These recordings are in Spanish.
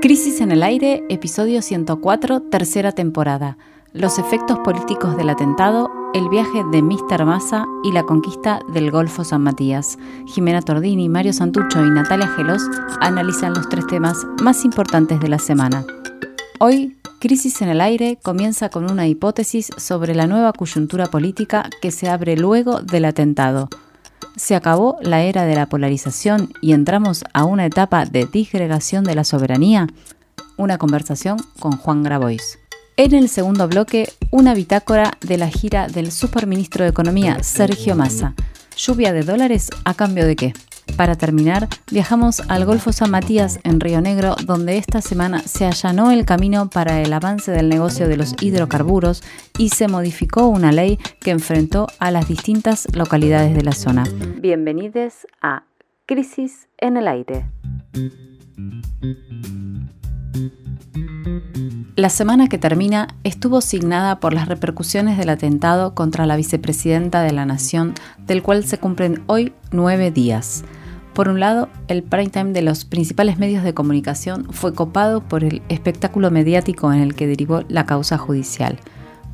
Crisis en el aire, episodio 104, tercera temporada. Los efectos políticos del atentado, el viaje de Mr. Massa y la conquista del Golfo San Matías. Jimena Tordini, Mario Santucho y Natalia Gelos analizan los tres temas más importantes de la semana. Hoy, Crisis en el aire comienza con una hipótesis sobre la nueva coyuntura política que se abre luego del atentado se acabó la era de la polarización y entramos a una etapa de disgregación de la soberanía? Una conversación con Juan Grabois. En el segundo bloque, una bitácora de la gira del superministro de Economía, Sergio Massa. ¿Lluvia de dólares a cambio de qué? Para terminar, viajamos al Golfo San Matías en Río Negro, donde esta semana se allanó el camino para el avance del negocio de los hidrocarburos y se modificó una ley que enfrentó a las distintas localidades de la zona. Bienvenidos a Crisis en el Aire. La semana que termina estuvo signada por las repercusiones del atentado contra la vicepresidenta de la Nación, del cual se cumplen hoy nueve días. Por un lado, el prime time de los principales medios de comunicación fue copado por el espectáculo mediático en el que derivó la causa judicial.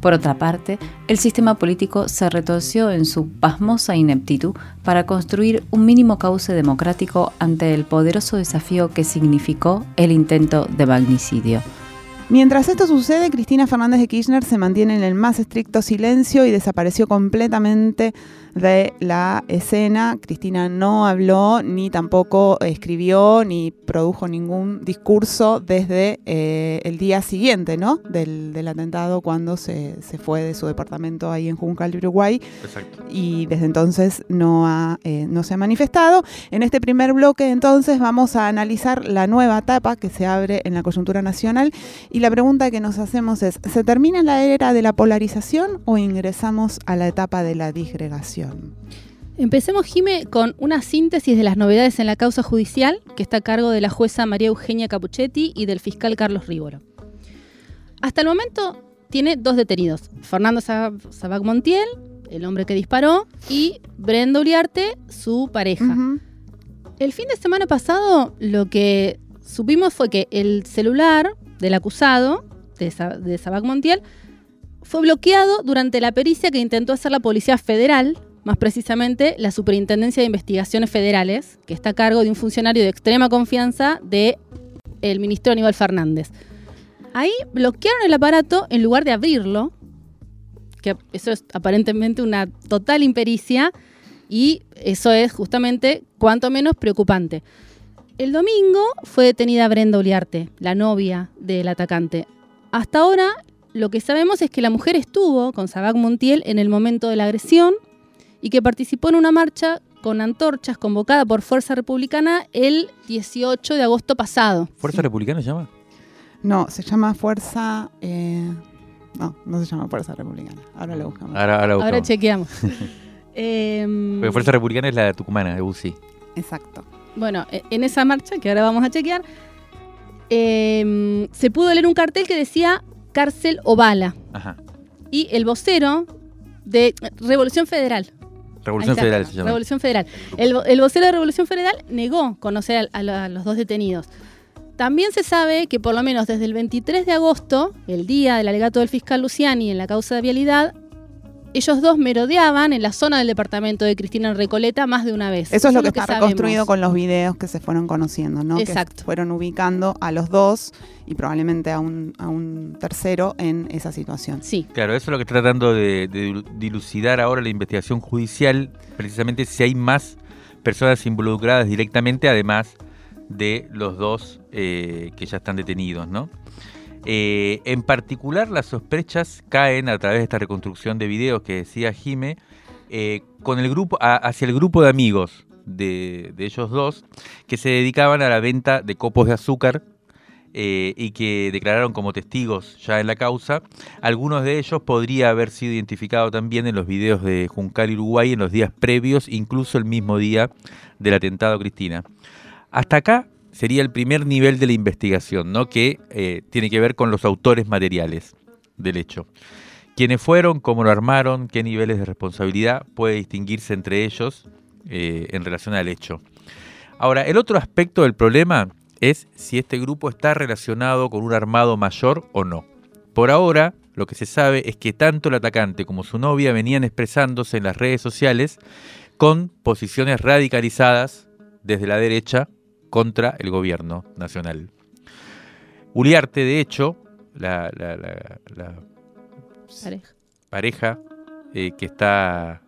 Por otra parte, el sistema político se retorció en su pasmosa ineptitud para construir un mínimo cauce democrático ante el poderoso desafío que significó el intento de magnicidio. Mientras esto sucede, Cristina Fernández de Kirchner se mantiene en el más estricto silencio y desapareció completamente de la escena. Cristina no habló, ni tampoco escribió, ni produjo ningún discurso desde eh, el día siguiente ¿no? del, atentado, cuando se, fue de su departamento ahí en Juncal, Uruguay. Exacto. Y desde entonces no, ha, eh, no se ha manifestado. En este primer bloque, entonces, vamos a analizar la nueva etapa que se abre en la coyuntura nacional y la pregunta que nos hacemos es, ¿se termina la era de la polarización o ingresamos a la etapa de la disgregación? Empecemos, Jime, con una síntesis de las novedades en la causa judicial que está a cargo de la jueza María Eugenia Capuchetti y del fiscal Carlos Rívoro. Hasta el momento tiene dos detenidos, Fernando Sabac Montiel, el hombre que disparó, y Brenda Uriarte, su pareja. El fin de semana pasado lo que supimos fue que el celular del acusado, de, Sabac Montiel, fue bloqueado durante la pericia que intentó hacer la Policía Federal, más precisamente la Superintendencia de Investigaciones Federales, que está a cargo de un funcionario de extrema confianza del el ministro Aníbal Fernández. Ahí bloquearon el aparato en lugar de abrirlo, que eso es aparentemente una total impericia, y eso es justamente cuanto menos preocupante. El domingo fue detenida Brenda Uliarte, la novia del atacante. Hasta ahora, lo que sabemos es que la mujer estuvo con Sabac Montiel en el momento de la agresión y que participó en una marcha con antorchas convocada por Fuerza Republicana el 18 de agosto pasado. ¿Fuerza Republicana se llama? No, se llama Fuerza... Eh, no, no se llama Fuerza Republicana. Ahora lo buscamos. Ahora, chequeamos. Em, Porque Fuerza Republicana es la tucumana, de UCI. Exacto. Bueno, e, en esa marcha, que ahora vamos a chequear, em, se pudo leer un cartel que decía cárcel o bala. Ajá. Y el vocero de Revolución Federal. Revolución Federal se llama. Revolución Federal. El, vocero de Revolución Federal negó conocer a, a, los dos detenidos. También se sabe que por lo menos desde el 23 de agosto, el día del alegato del fiscal Luciani en la causa de vialidad, ellos dos merodeaban en la zona del departamento de Cristina Recoleta más de una vez. Eso, es lo que, está reconstruido con los videos que se fueron conociendo, ¿no? Exacto. Que fueron ubicando a los dos y probablemente a un, a un tercero en esa situación. Sí. Claro, eso es lo que está tratando de, dilucidar ahora la investigación judicial, precisamente si hay más personas involucradas directamente, además de los dos eh, que ya están detenidos, ¿no? Eh, en particular, las sospechas caen a través de esta reconstrucción de videos que decía Jime, eh, con el grupo, hacia el grupo de amigos de, ellos dos, que se dedicaban a la venta de copos de azúcar eh, y que declararon como testigos ya en la causa. Algunos de ellos podría haber sido identificados también en los videos de Juncal Uruguay en los días previos, incluso el mismo día del atentado Cristina. Hasta acá sería el primer nivel de la investigación, ¿no? que eh, tiene que ver con los autores materiales del hecho. ¿Quiénes fueron? ¿Cómo lo armaron? ¿Qué niveles de responsabilidad puede distinguirse entre ellos eh, en relación al hecho? Ahora, el otro aspecto del problema es si este grupo está relacionado con un armado mayor o no. Por ahora, lo que se sabe es que tanto el atacante como su novia venían expresándose en las redes sociales con posiciones radicalizadas desde la derecha contra el gobierno nacional. Uliarte, de hecho, la, la- la- la Pareja. pareja eh, que está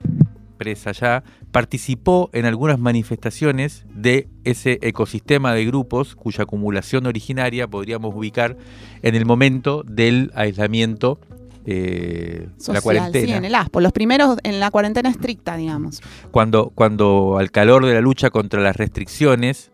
presa ya, participó en algunas manifestaciones de ese ecosistema de grupos cuya acumulación originaria podríamos ubicar en el momento del aislamiento, eh, la Social, cuarentena. sí, en el ASPO. Los primeros en la cuarentena estricta, digamos. cuando, cuando al calor de la lucha contra las restricciones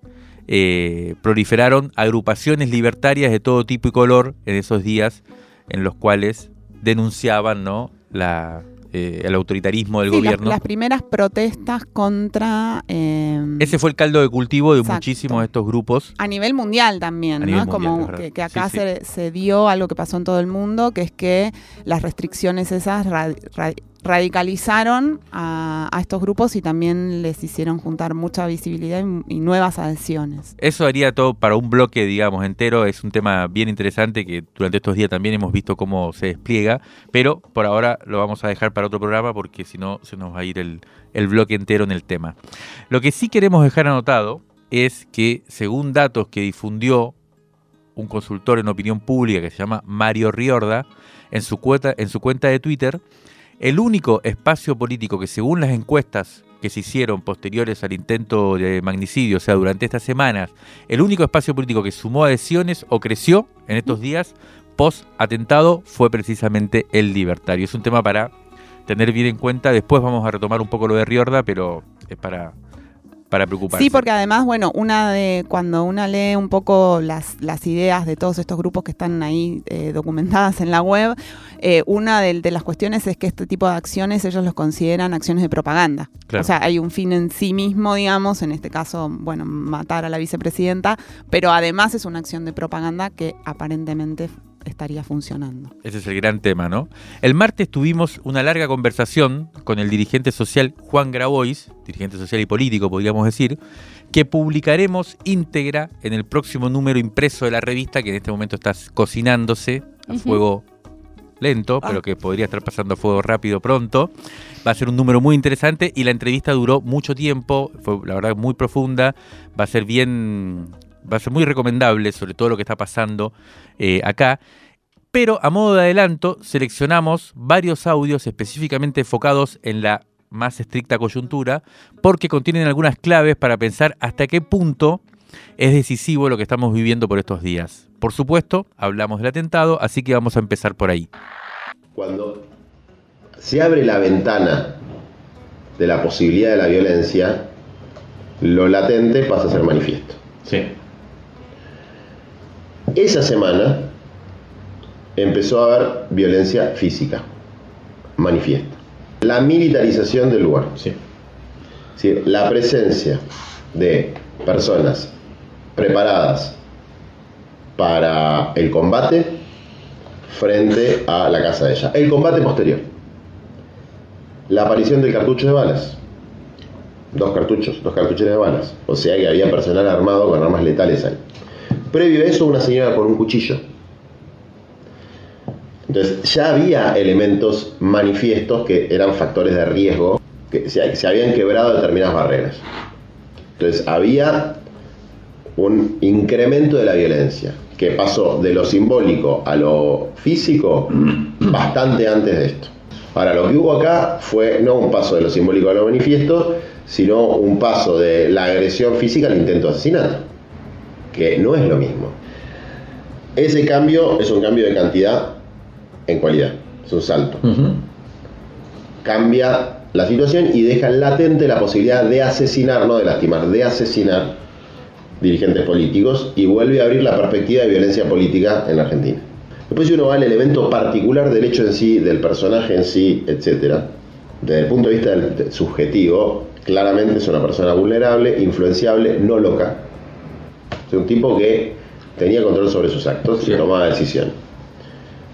eh, proliferaron agrupaciones libertarias de todo tipo y color en esos días en los cuales denunciaban ¿no? la, eh, el autoritarismo del Sí, gobierno. las primeras protestas contra... eh, Ese fue el caldo de cultivo de Exacto. muchísimos de estos grupos. A nivel mundial también, ¿no? como que, que acá Sí, sí. Se, se dio algo que pasó en todo el mundo, que es que las restricciones esas ra- ra- radicalizaron a, a estos grupos y también les hicieron juntar mucha visibilidad y, nuevas adhesiones. Eso haría todo para un bloque, digamos, entero. Es un tema bien interesante que durante estos días también hemos visto cómo se despliega, pero por ahora lo vamos a dejar para otro programa porque si no se nos va a ir el, el bloque entero en el tema. Lo que sí queremos dejar anotado es que según datos que difundió un consultor en opinión pública que se llama Mario Riorda en su cuenta, en su cuenta de Twitter, el único espacio político que según las encuestas que se hicieron posteriores al intento de magnicidio, o sea, durante estas semanas, el único espacio político que sumó adhesiones o creció en estos días post atentado fue precisamente el libertario. Es un tema para tener bien en cuenta. Después vamos a retomar un poco lo de Riorda, pero es para, para preocuparse. Sí, porque además, bueno, una de cuando una lee un poco las, las ideas de todos estos grupos que están ahí eh, documentadas en la web, eh, una de, de las cuestiones es que este tipo de acciones ellos los consideran acciones de propaganda. Claro. O sea, hay un fin en sí mismo, digamos, en este caso, bueno, matar a la vicepresidenta, pero además es una acción de propaganda que aparentemente estaría funcionando. Ese es el gran tema, ¿no? El martes tuvimos una larga conversación con el dirigente social Juan Grabois, dirigente social y político, podríamos decir, que publicaremos íntegra en el próximo número impreso de la revista, que en este momento está cocinándose a fuego lento, Ah. pero que podría estar pasando a fuego rápido pronto. Va a ser un número muy interesante y la entrevista duró mucho tiempo, fue la verdad muy profunda, va a ser bien, va a ser muy recomendable sobre todo lo que está pasando eh, acá. Pero a modo de adelanto, seleccionamos varios audios específicamente enfocados en la más estricta coyuntura, porque contienen algunas claves para pensar hasta qué punto es decisivo lo que estamos viviendo por estos días. Por supuesto, hablamos del atentado, así que vamos a empezar por ahí. Cuando se abre la ventana de la posibilidad de la violencia, lo latente pasa a ser manifiesto. Sí. Esa semana empezó a haber violencia física, manifiesta. La militarización del lugar. Sí. Decir, la presencia de personas preparadas para el combate frente a la casa de ella. El combate posterior. La aparición del cartucho de balas. Dos cartuchos, dos cartucheras de balas. O sea que había personal armado con armas letales ahí. Previo a eso, una señora con un cuchillo. Entonces, ya había elementos manifiestos que eran factores de riesgo, que se, habían quebrado determinadas barreras. Entonces, había un incremento de la violencia, que pasó de lo simbólico a lo físico bastante antes de esto. Ahora, lo que hubo acá fue no un paso de lo simbólico a lo manifiesto, sino un paso de la agresión física al intento de asesinato, que no es lo mismo. Ese cambio es un cambio de cantidad en cualidad, es un salto. Cambia la situación y deja latente la posibilidad de asesinar, no de lastimar, de asesinar dirigentes políticos y vuelve a abrir la perspectiva de violencia política en la Argentina. Después si uno va al elemento particular del hecho en sí, del personaje en sí, etcétera, desde el punto de vista del subjetivo, claramente es una persona vulnerable, influenciable, no loca. Es un tipo que tenía control sobre sus actos Sí. y tomaba decisiones,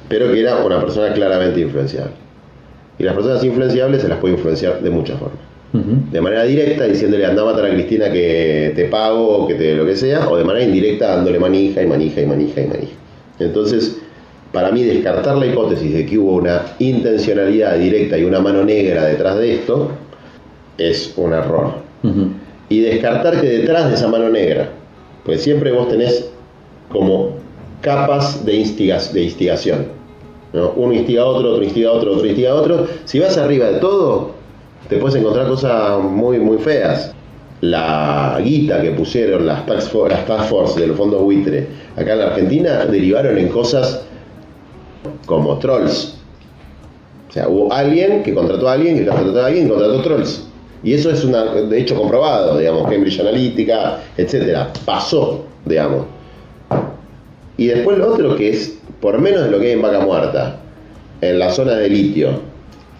pero que era una persona claramente influenciable. Y las personas influenciables se las puede influenciar de muchas formas. De manera directa, diciéndole anda a matar a Cristina que te pago o que te lo que sea, o de manera indirecta dándole manija y manija y manija y manija. Entonces, para mí descartar la hipótesis de que hubo una intencionalidad directa y una mano negra detrás de esto es un error. Y descartar que detrás de esa mano negra, pues siempre vos tenés como capas de, de instigación. Uno instiga a otro, otro instiga a otro, otro instiga a otro. Si vas arriba de todo, te puedes encontrar cosas muy, muy feas. La guita que pusieron las task, force, las task force de los fondos buitre acá en la Argentina derivaron en cosas como trolls. O sea, hubo alguien que contrató a alguien, que contrató a alguien, que contrató trolls. Y eso es una, de hecho comprobado, digamos, Cambridge Analytica, etcétera. Pasó, digamos. Y después lo otro que es, por menos de lo que hay en Vaca Muerta, en la zona de litio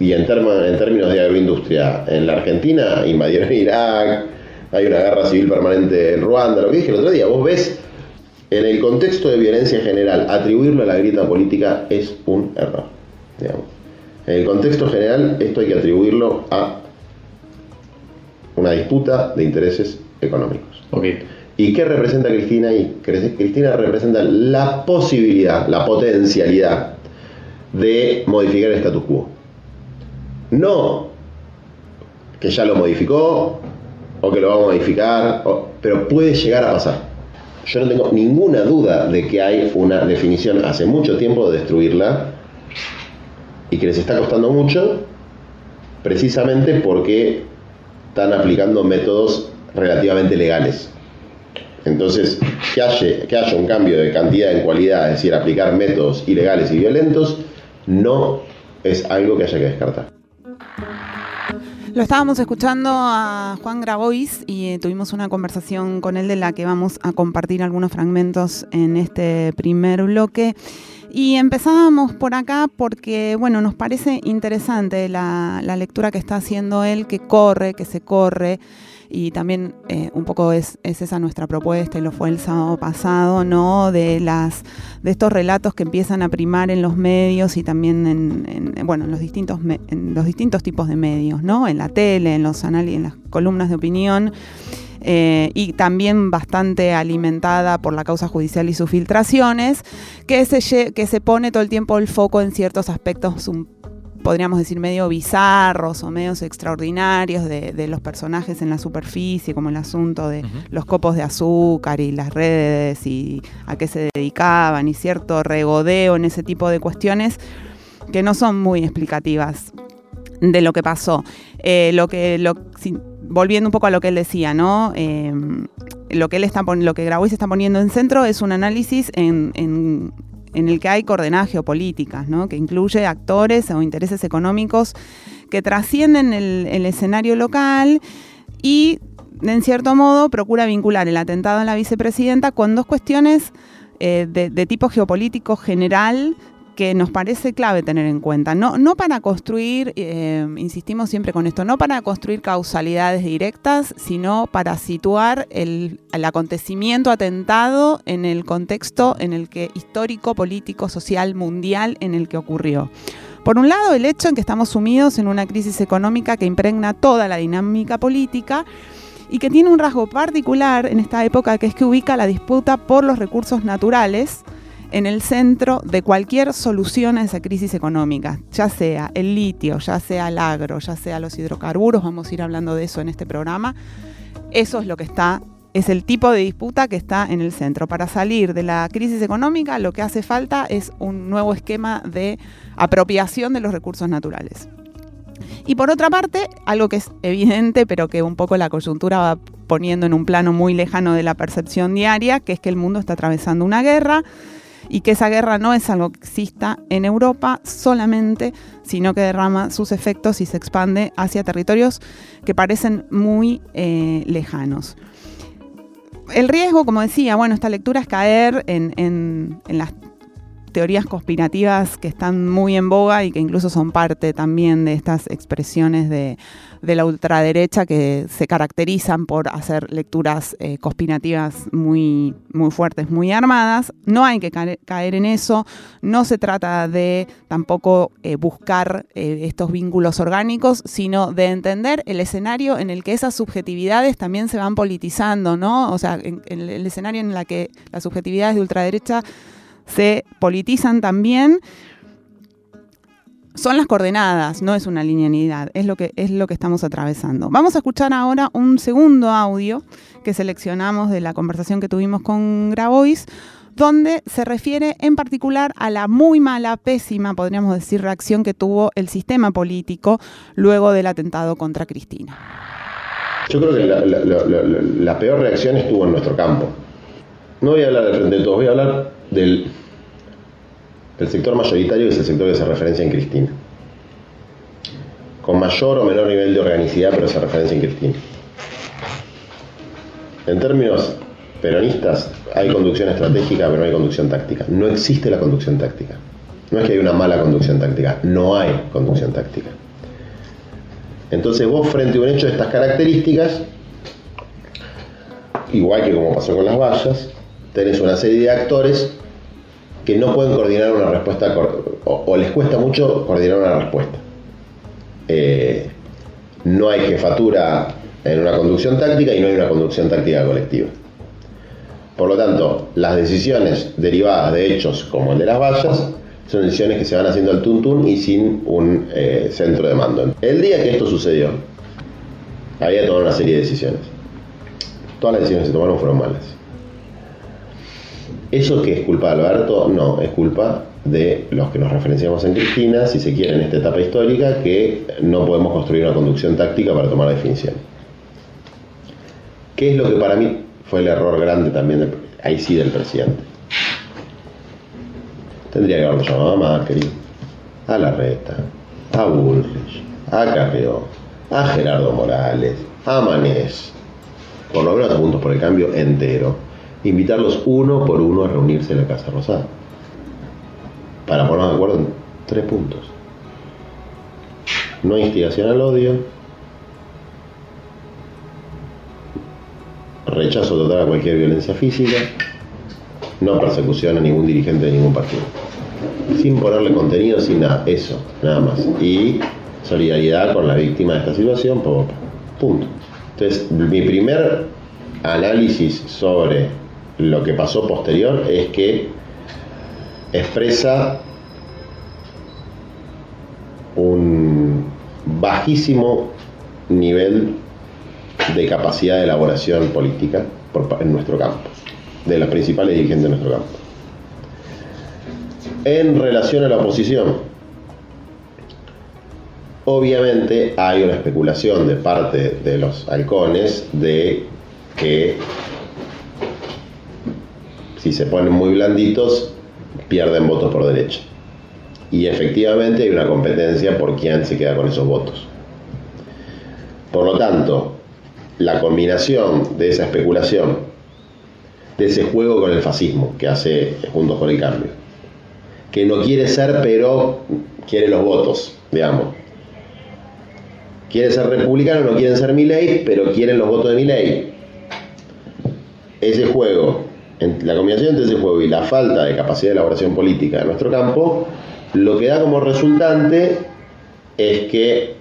y en, en términos de agroindustria, en la Argentina invadieron Irak, hay una guerra civil permanente en Ruanda, lo que dije el otro día, vos ves en el contexto de violencia general, atribuirlo a la grieta política es un error. En el contexto general, esto hay que atribuirlo a una disputa de intereses económicos. ¿Y qué representa Cristina ahí? Cristina representa la posibilidad, la potencialidad de modificar el status quo. No que ya lo modificó o que lo va a modificar, pero puede llegar a pasar. Yo no tengo ninguna duda de que hay una definición hace mucho tiempo de destruirla y que les está costando mucho precisamente porque están aplicando métodos relativamente legales. Entonces, que haya, que haya un cambio de cantidad en cualidad, es decir, aplicar métodos ilegales y violentos, no es algo que haya que descartar. Lo estábamos escuchando a Juan Grabois y eh, tuvimos una conversación con él de la que vamos a compartir algunos fragmentos en este primer bloque. Y empezábamos por acá porque, bueno, nos parece interesante la, la lectura que está haciendo él, que corre, que se corre y también eh, un poco es, esa nuestra propuesta y lo fue el sábado pasado, ¿no? De las de estos relatos que empiezan a primar en los medios y también en, bueno, en los distintos en los distintos tipos de medios, ¿no? En la tele, en los en las columnas de opinión. Eh, y también bastante alimentada por la causa judicial y sus filtraciones, que se, que se pone todo el tiempo el foco en ciertos aspectos un podríamos decir, medio bizarros o medios extraordinarios de, los personajes en la superficie, como el asunto de los copos de azúcar y las redes y a qué se dedicaban y cierto regodeo en ese tipo de cuestiones que no son muy explicativas de lo que pasó. Eh, lo que, lo, volviendo un poco a lo que él decía, ¿no? Eh, lo que él está lo que Grabois está poniendo en centro es un análisis en, en el que hay coordenadas geopolíticas, ¿no? que incluye actores o intereses económicos que trascienden el, escenario local y, en cierto modo, procura vincular el atentado a la vicepresidenta con dos cuestiones eh, de, tipo geopolítico general que nos parece clave tener en cuenta. No, no para construir, eh, insistimos siempre con esto, no para construir causalidades directas, sino para situar el, acontecimiento atentado en el contexto en el que histórico, político, social, mundial en el que ocurrió. Por un lado, el hecho en que estamos sumidos en una crisis económica que impregna toda la dinámica política y que tiene un rasgo particular en esta época que es que ubica la disputa por los recursos naturales, en el centro de cualquier solución a esa crisis económica, ya sea el litio, ya sea el agro, ya sea los hidrocarburos, vamos a ir hablando de eso en este programa. Eso es lo que está, es el tipo de disputa que está en el centro. Para salir de la crisis económica lo que hace falta es un nuevo esquema de apropiación de los recursos naturales. Y por otra parte, algo que es evidente, pero que un poco la coyuntura va poniendo en un plano muy lejano de la percepción diaria, que es que el mundo está atravesando una guerra, y que esa guerra no es algo que exista en Europa solamente, sino que derrama sus efectos y se expande hacia territorios que parecen muy eh, lejanos. El riesgo, como decía, bueno, esta lectura es caer en, las teorías conspirativas que están muy en boga y que incluso son parte también de estas expresiones de, la ultraderecha que se caracterizan por hacer lecturas eh, conspirativas muy, muy fuertes, muy armadas. No hay que caer, en eso, no se trata de tampoco eh, buscar eh, estos vínculos orgánicos, sino de entender el escenario en el que esas subjetividades también se van politizando, ¿no? O sea, en el escenario en el que las subjetividades de ultraderecha se politizan también. Son las coordenadas, no es una linealidad, es lo, que, es lo que estamos atravesando. Vamos a escuchar ahora un segundo audio que seleccionamos de la conversación que tuvimos con Grabois, donde se refiere en particular a la muy mala, pésima, podríamos decir, reacción que tuvo el sistema político luego del atentado contra Cristina. Yo creo que la, la peor reacción estuvo en nuestro campo. No voy a hablar de frente de todos, voy a hablar del, sector mayoritario, que es el sector que se referencia en Cristina. Con mayor o menor nivel de organicidad, pero se referencia en Cristina. En términos peronistas, hay conducción estratégica, pero no hay conducción táctica. No existe la conducción táctica. No es que hay una mala conducción táctica, no hay conducción táctica. Entonces vos frente a un hecho de estas características, igual que como pasó con las vallas, tenés una serie de actores que no pueden coordinar una respuesta o, les cuesta mucho coordinar una respuesta. Eh, no hay jefatura en una conducción táctica y no hay una conducción táctica colectiva. Por lo tanto, las decisiones derivadas de hechos como el de las vallas son decisiones que se van haciendo al tuntún y sin un eh, centro de mando. El día que esto sucedió, había tomado una serie de decisiones. Todas las decisiones que se tomaron fueron malas. ¿Eso que es culpa de Alberto? No, es culpa de los que nos referenciamos en Cristina, si se quiere, en esta etapa histórica, que no podemos construir una conducción táctica para tomar definición. ¿Qué es lo que para mí fue el error grande también, ahí sí, del presidente? Tendría que haberlo llamado a Macri, a Larreta, a Bullrich, a Carrió, a Gerardo Morales, a Manés, por lo menos a por el cambio entero invitarlos uno por uno a reunirse en la Casa Rosada. Para ponernos de acuerdo en tres puntos. No instigación al odio. Rechazo total a cualquier violencia física. No persecución a ningún dirigente de ningún partido. Sin ponerle contenido, sin nada. Eso, nada más. Y solidaridad con la víctima de esta situación. Punto. Entonces, mi primer análisis sobre lo que pasó posterior es que expresa un bajísimo nivel de capacidad de elaboración política en nuestro campo, de las principales dirigentes de nuestro campo. En relación a la oposición, obviamente hay una especulación de parte de los halcones de que si se ponen muy blanditos, pierden votos por derecha. Y efectivamente hay una competencia por quién se queda con esos votos. Por lo tanto, la combinación de esa especulación, de ese juego con el fascismo que hace Juntos por el Cambio, que no quiere ser, pero quiere los votos, digamos. Quiere ser republicano, no quieren ser mi ley, pero quieren los votos de mi ley. Ese juego la combinación entre ese juego y la falta de capacidad de elaboración política de nuestro campo, lo que da como resultante es que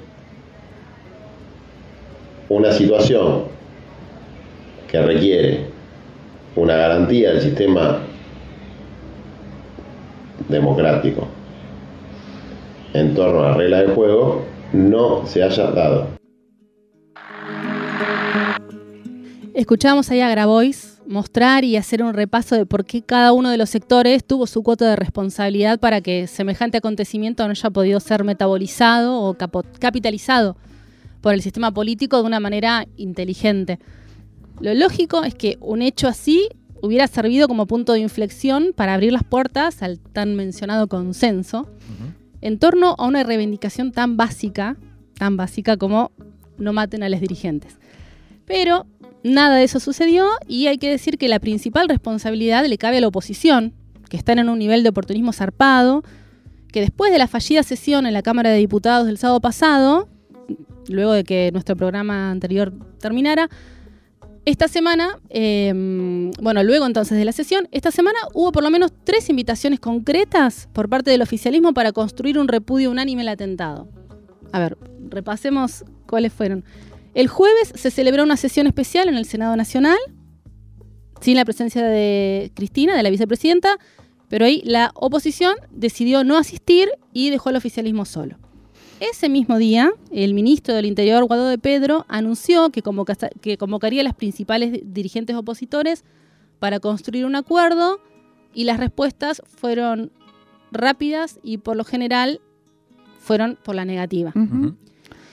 una situación que requiere una garantía del sistema democrático en torno a la regla del juego no se haya dado. Escuchamos ahí a Grabois mostrar y hacer un repaso de por qué cada uno de los sectores tuvo su cuota de responsabilidad para que semejante acontecimiento no haya podido ser metabolizado o capitalizado por el sistema político de una manera inteligente. Lo lógico es que un hecho así hubiera servido como punto de inflexión para abrir las puertas al tan mencionado consenso en torno a una reivindicación tan básica, tan básica como no maten a los dirigentes. Pero Nada de eso sucedió y hay que decir que la principal responsabilidad le cabe a la oposición, que están en un nivel de oportunismo zarpado, que después de la fallida sesión en la Cámara de Diputados del sábado pasado, luego de que nuestro programa anterior terminara, esta semana, em, bueno, luego entonces de la sesión, esta semana hubo por lo menos tres invitaciones concretas por parte del oficialismo para construir un repudio unánime al atentado. A ver, repasemos cuáles fueron. El jueves se celebró una sesión especial en el Senado Nacional, sin la presencia de Cristina, de la vicepresidenta, pero ahí la oposición decidió no asistir y dejó al oficialismo solo. Ese mismo día, el ministro del Interior, Guado de Pedro, anunció que, convocaría a las principales dirigentes opositores para construir un acuerdo y las respuestas fueron rápidas y por lo general fueron por la negativa.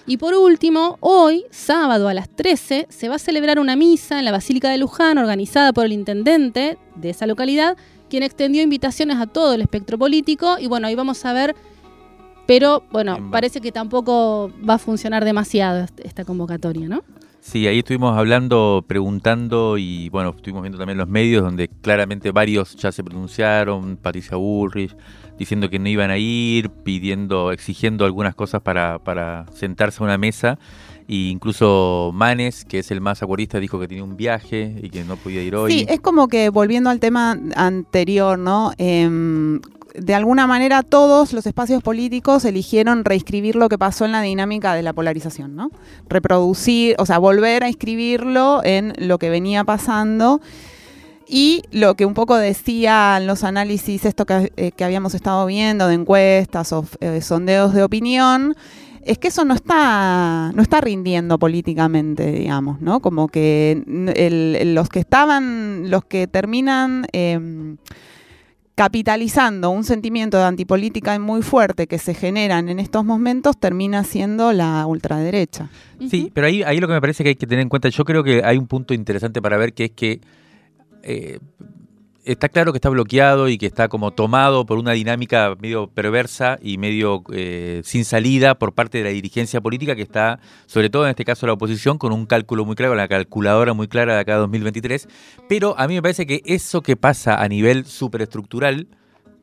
Y por último, hoy, sábado a las 13, se va a celebrar una misa en la Basílica de Luján organizada por el intendente de esa localidad, quien extendió invitaciones a todo el espectro político. Y bueno, ahí vamos a ver, pero bueno, parece que tampoco va a funcionar demasiado esta convocatoria, ¿no? Sí, ahí estuvimos hablando, preguntando y bueno, estuvimos viendo también los medios donde claramente varios ya se pronunciaron, Patricia Bullrich, diciendo que no iban a ir, pidiendo, exigiendo algunas cosas para, para sentarse a una mesa. E incluso Manes, que es el más acuardista, dijo que tenía un viaje y que no podía ir hoy. Sí, es como que volviendo al tema anterior, ¿no? Em, de alguna manera todos los espacios políticos eligieron reescribir lo que pasó en la dinámica de la polarización, ¿no? Reproducir, o sea, volver a escribirlo en lo que venía pasando. Y lo que un poco decían los análisis, esto que, eh, habíamos estado viendo de encuestas o eh, sondeos de opinión, es que eso no está, no está rindiendo políticamente, digamos, ¿no? Como que los que estaban, los que terminan em, capitalizando un sentimiento de antipolítica muy fuerte que se generan en estos momentos, termina siendo la ultraderecha. Sí, pero ahí, ahí lo que me parece que hay que tener en cuenta, yo creo que hay un punto interesante para ver que es que eh, está claro que está bloqueado y que está como tomado por una dinámica medio perversa y medio eh, sin salida por parte de la dirigencia política que está, sobre todo en este caso la oposición, con un cálculo muy claro, la calculadora muy clara de acá 2023. Pero a mí me parece que eso que pasa a nivel superestructural,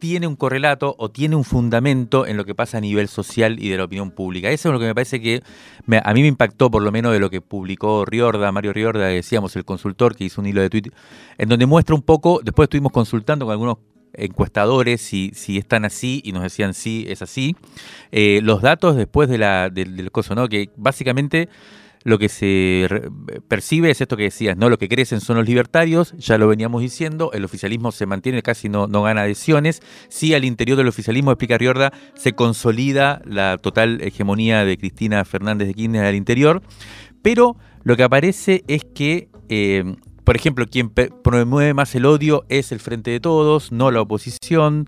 tiene un correlato o tiene un fundamento en lo que pasa a nivel social y de la opinión pública. Eso es lo que me parece que a mí me impactó por lo menos de lo que publicó Riorda, Mario Riorda, decíamos, el consultor que hizo un hilo de Twitter, en donde muestra un poco, después estuvimos consultando con algunos encuestadores si, si están así y nos decían sí, es así. Eh, los datos después de la, del, del coso, ¿no? Que básicamente lo que se percibe es esto que decías, ¿no? Lo que crecen son los libertarios, ya lo veníamos diciendo, el oficialismo se mantiene, casi no, no gana adhesiones. Sí, al interior del oficialismo, explica Riorda, se consolida la total hegemonía de Cristina Fernández de Kirchner al interior, pero lo que aparece es que eh, por ejemplo, quien promueve más el odio es el Frente de Todos, no la oposición.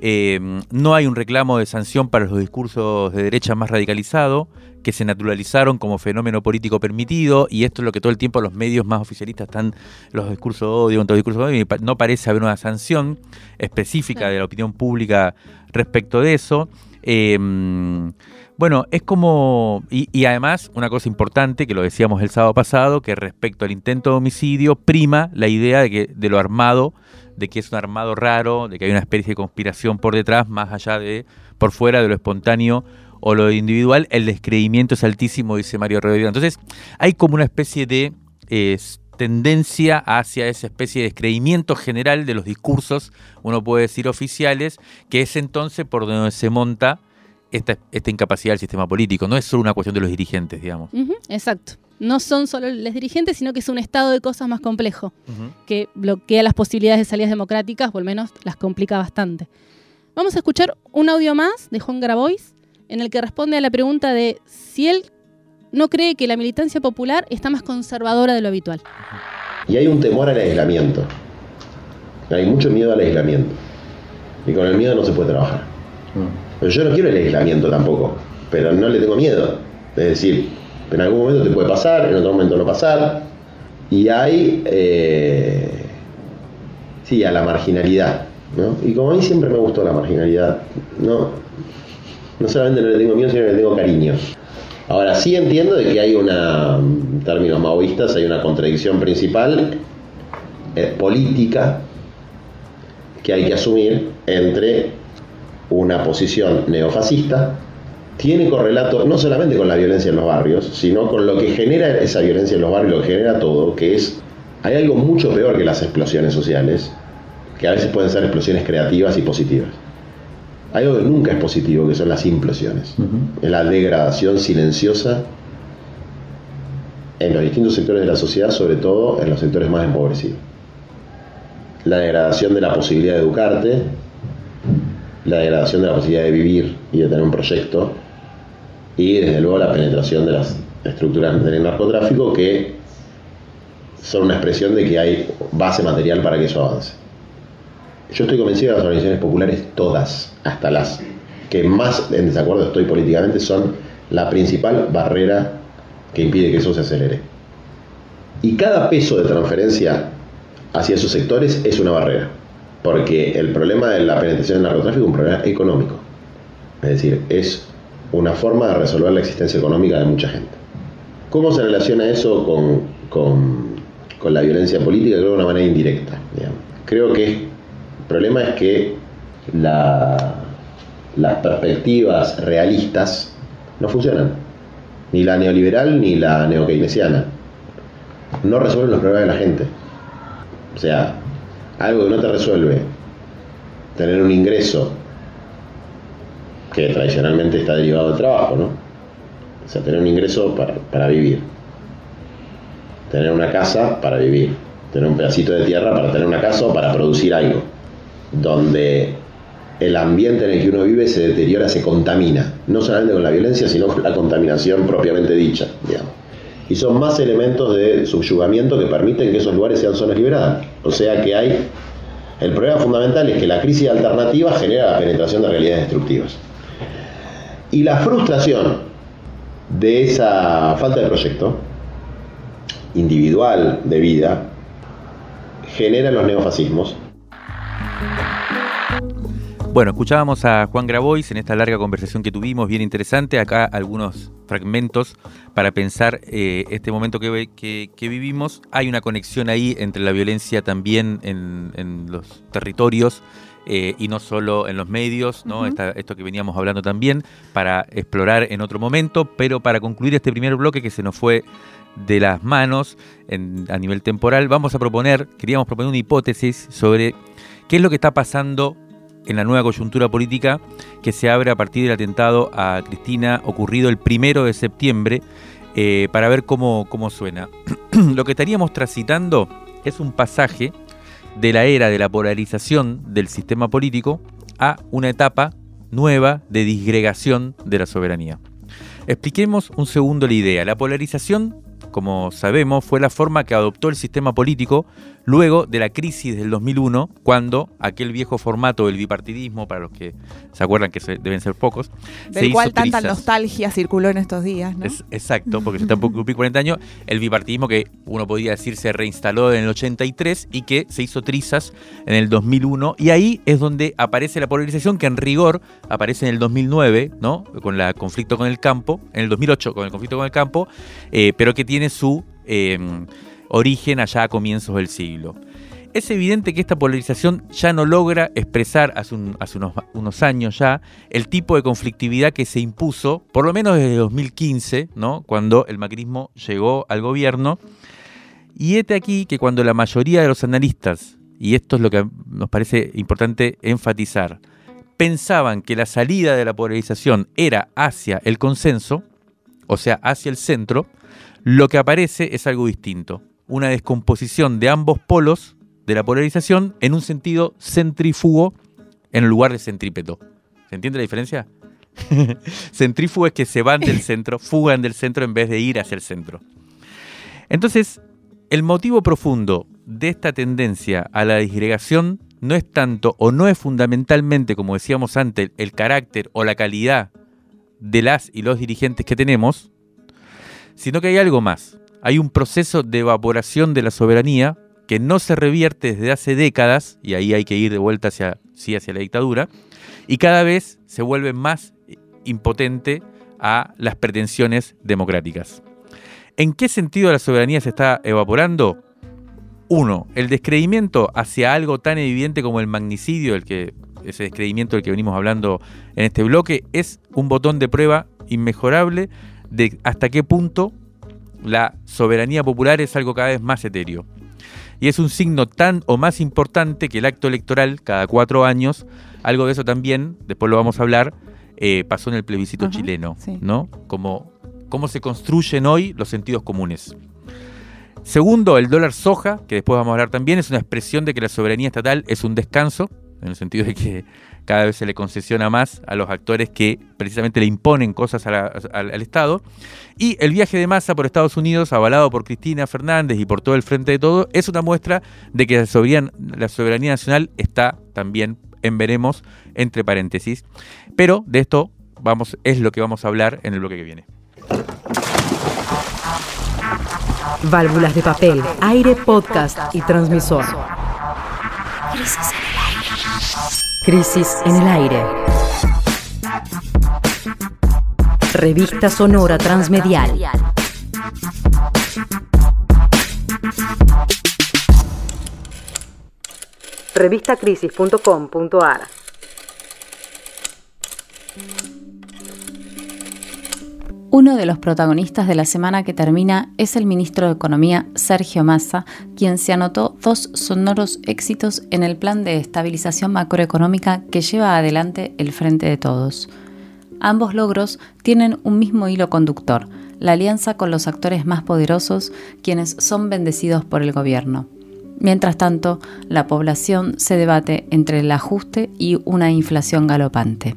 Eh, no hay un reclamo de sanción para los discursos de derecha más radicalizado que se naturalizaron como fenómeno político permitido, y esto es lo que todo el tiempo los medios más oficialistas están, los discursos de odio, los discursos de odio, y no parece haber una sanción específica de la opinión pública respecto de eso. Em, bueno, es como, y, además una cosa importante que lo decíamos el sábado pasado, que respecto al intento de homicidio prima la idea de que de lo armado, de que es un armado raro, de que hay una especie de conspiración por detrás, más allá de, por fuera de lo espontáneo o lo individual, el descreimiento es altísimo, dice Mario Rodríguez. Entonces, hay como una especie de tendencia hacia esa especie de descreimiento general de los discursos, uno puede decir oficiales, que es entonces por donde se monta esta, esta incapacidad del sistema político. No es solo una cuestión de los dirigentes, digamos. exacto. No son solo los dirigentes, sino que es un estado de cosas más complejo, que bloquea las posibilidades de salidas democráticas, o al menos las complica bastante. Vamos a escuchar un audio más de Juan Grabois en el que responde a la pregunta de si él no cree que la militancia popular está más conservadora de lo habitual. Y hay un temor al aislamiento. Hay mucho miedo al aislamiento. Y con el miedo no se puede trabajar. Mm. Pero yo no quiero el aislamiento tampoco, pero no le tengo miedo. Es decir, en algún momento te puede pasar, en otro momento no pasar. Y hay, eh, sí, a la marginalidad. ¿no? Y como a mí siempre me gustó la marginalidad, ¿no? no solamente no le tengo miedo, sino que le tengo cariño. Ahora sí entiendo de que hay una, en términos maoístas, hay una contradicción principal eh, política que hay que asumir entre una posición neofascista, tiene correlato no solamente con la violencia en los barrios, sino con lo que genera esa violencia en los barrios, lo que genera todo, que es, hay algo mucho peor que las explosiones sociales, que a veces pueden ser explosiones creativas y positivas. Hay algo que nunca es positivo, que son las implosiones. Es la degradación silenciosa en los distintos sectores de la sociedad, sobre todo en los sectores más empobrecidos. La degradación de la posibilidad de educarte, la degradación de la posibilidad de vivir y de tener un proyecto, y desde luego la penetración de las estructuras del narcotráfico que son una expresión de que hay base material para que eso avance. Yo estoy convencido de que las organizaciones populares, todas, hasta las que más en desacuerdo estoy políticamente, son la principal barrera que impide que eso se acelere. Y cada peso de transferencia hacia esos sectores es una barrera, porque el problema de la penetración del narcotráfico es un problema económico. Es decir, es una forma de resolver la existencia económica de mucha gente. ¿Cómo se relaciona eso con, con, la violencia política? Creo de una manera indirecta. Creo que el problema es que las perspectivas realistas no funcionan. Ni la neoliberal ni la neokeynesiana. No resuelven los problemas de la gente. O sea, algo que no te resuelve tener un ingreso que tradicionalmente está derivado del trabajo, ¿no? O sea, tener un ingreso para, para vivir, tener una casa para vivir, tener un pedacito de tierra para tener una casa o para producir algo, donde el ambiente en el que uno vive se deteriora, se contamina, no solamente con la violencia, sino con la contaminación propiamente dicha, digamos. Y son más elementos de subyugamiento que permiten que esos lugares sean zonas liberadas. O sea que hay... El problema fundamental es que la crisis alternativa genera la penetración de realidades destructivas. Y la frustración de esa falta de proyecto individual de vida genera los neofascismos. Bueno, escuchábamos a Juan Grabois en esta larga conversación que tuvimos, bien interesante. Acá algunos fragmentos para pensar eh, este momento que, vivimos. Hay una conexión ahí entre la violencia también en los territorios eh, y no solo en los medios, ¿no? esto que veníamos hablando también, para explorar en otro momento, pero para concluir este primer bloque que se nos fue de las manos a nivel temporal, vamos a proponer, queríamos proponer una hipótesis sobre qué es lo que está pasando en la nueva coyuntura política que se abre a partir del atentado a Cristina ocurrido el primero de septiembre, eh, para ver cómo, cómo suena. lo que estaríamos transitando es un pasaje de la era de la polarización del sistema político a una etapa nueva de disgregación de la soberanía. Expliquemos un segundo la idea. La polarización como sabemos, fue la forma que adoptó el sistema político luego de la crisis del 2001, cuando aquel viejo formato del bipartidismo, para los que se acuerdan que deben ser pocos, del cual tanta nostalgia circuló en estos días. ¿no? exacto, porque yo tampoco cumplí 40 años, el bipartidismo que uno podría decir se reinstaló en el 83 y que se hizo trizas en el 2001, y ahí es donde aparece la polarización que en rigor aparece en el 2009, ¿no? con el conflicto con el campo, en el 2008 con el conflicto con el campo, eh, pero que tiene su em, origen allá a comienzos del siglo. Es evidente que esta polarización ya no logra expresar hace, unos, años ya el tipo de conflictividad que se impuso, por lo menos desde 2015, ¿no? cuando el macrismo llegó al gobierno. Y este aquí que cuando la mayoría de los analistas, y esto es lo que nos parece importante enfatizar, pensaban que la salida de la polarización era hacia el consenso, o sea, hacia el centro, lo que aparece es algo distinto, una descomposición de ambos polos de la polarización en un sentido centrífugo en lugar de centrípeto. ¿Se entiende la diferencia? centrífugo es que se van del centro, fugan del centro en vez de ir hacia el centro. Entonces, el motivo profundo de esta tendencia a la disgregación no es tanto o no es fundamentalmente, como decíamos antes, el carácter o la calidad de las y los dirigentes que tenemos, sino que hay algo más. Hay un proceso de evaporación de la soberanía que no se revierte desde hace décadas, y ahí hay que ir de vuelta hacia, sí, hacia la dictadura, y cada vez se vuelve más impotente a las pretensiones democráticas. ¿En qué sentido la soberanía se está evaporando? Uno, el descreimiento hacia algo tan evidente como el magnicidio, el que, ese descreimiento del que venimos hablando en este bloque, es un botón de prueba inmejorable de hasta qué punto la soberanía popular es algo cada vez más etéreo. Y es un signo tan o más importante que el acto electoral cada cuatro años, algo de eso también, después lo vamos a hablar, eh, pasó en el plebiscito Ajá, chileno, sí. ¿no? Como cómo se construyen hoy los sentidos comunes. Segundo, el dólar soja, que después vamos a hablar también, es una expresión de que la soberanía estatal es un descanso, en el sentido de que cada vez se le concesiona más a los actores que precisamente le imponen cosas a la- al, al Estado. Y el viaje de masa por Estados Unidos, avalado por Cristina Fernández y por todo el Frente de Todo, es una muestra de que la soberanía, la soberanía nacional está también en veremos, entre paréntesis. Pero de esto vamos, es lo que vamos a hablar en el bloque que viene. Válvulas de papel, aire, podcast y transmisor. Crisis en el aire. Revista sonora transmedial. Revistacrisis.com.ar Uno de los protagonistas de la semana que termina es el ministro de Economía, Sergio Massa, quien se anotó dos sonoros éxitos en el plan de estabilización macroeconómica que lleva adelante el Frente de Todos. Ambos logros tienen un mismo hilo conductor, la alianza con los actores más poderosos, quienes son bendecidos por el gobierno. Mientras tanto, la población se debate entre el ajuste y una inflación galopante.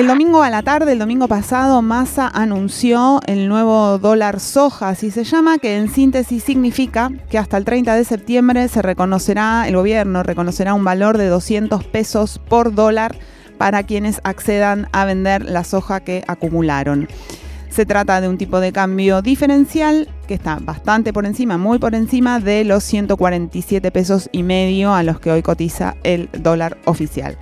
El domingo a la tarde, el domingo pasado, Massa anunció el nuevo dólar soja, así se llama, que en síntesis significa que hasta el 30 de septiembre se reconocerá, el gobierno reconocerá un valor de 200 pesos por dólar para quienes accedan a vender la soja que acumularon. Se trata de un tipo de cambio diferencial que está bastante por encima, muy por encima de los 147 pesos y medio a los que hoy cotiza el dólar oficial.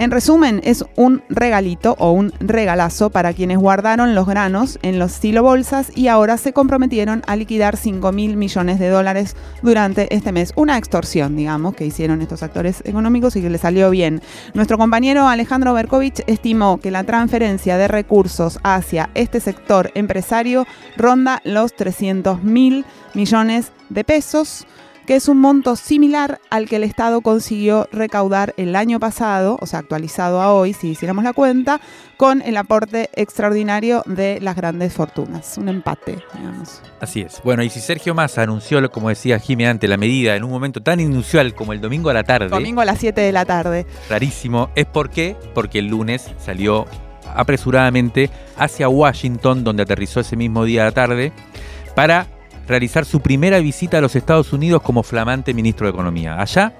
En resumen, es un regalito o un regalazo para quienes guardaron los granos en los silobolsas y ahora se comprometieron a liquidar 5 mil millones de dólares durante este mes. Una extorsión, digamos, que hicieron estos actores económicos y que les salió bien. Nuestro compañero Alejandro Berkovich estimó que la transferencia de recursos hacia este sector empresario ronda los 300 mil millones de pesos que es un monto similar al que el Estado consiguió recaudar el año pasado, o sea, actualizado a hoy, si hiciéramos la cuenta, con el aporte extraordinario de las grandes fortunas. Un empate, digamos. Así es. Bueno, y si Sergio Massa anunció, como decía Jimmy antes, la medida en un momento tan inusual como el domingo a la tarde, Domingo a las 7 de la tarde. rarísimo, es porque, porque el lunes salió apresuradamente hacia Washington, donde aterrizó ese mismo día a la tarde, para realizar su primera visita a los Estados Unidos como flamante ministro de Economía. Allá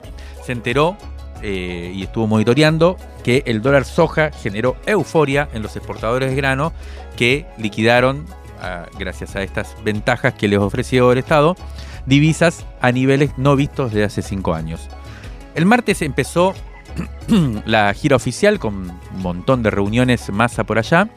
se enteró eh, y estuvo monitoreando que el dólar soja generó euforia en los exportadores de grano que liquidaron, ah, gracias a estas ventajas que les ofreció el Estado, divisas a niveles no vistos desde hace cinco años. El martes empezó la gira oficial con un montón de reuniones masa por allá.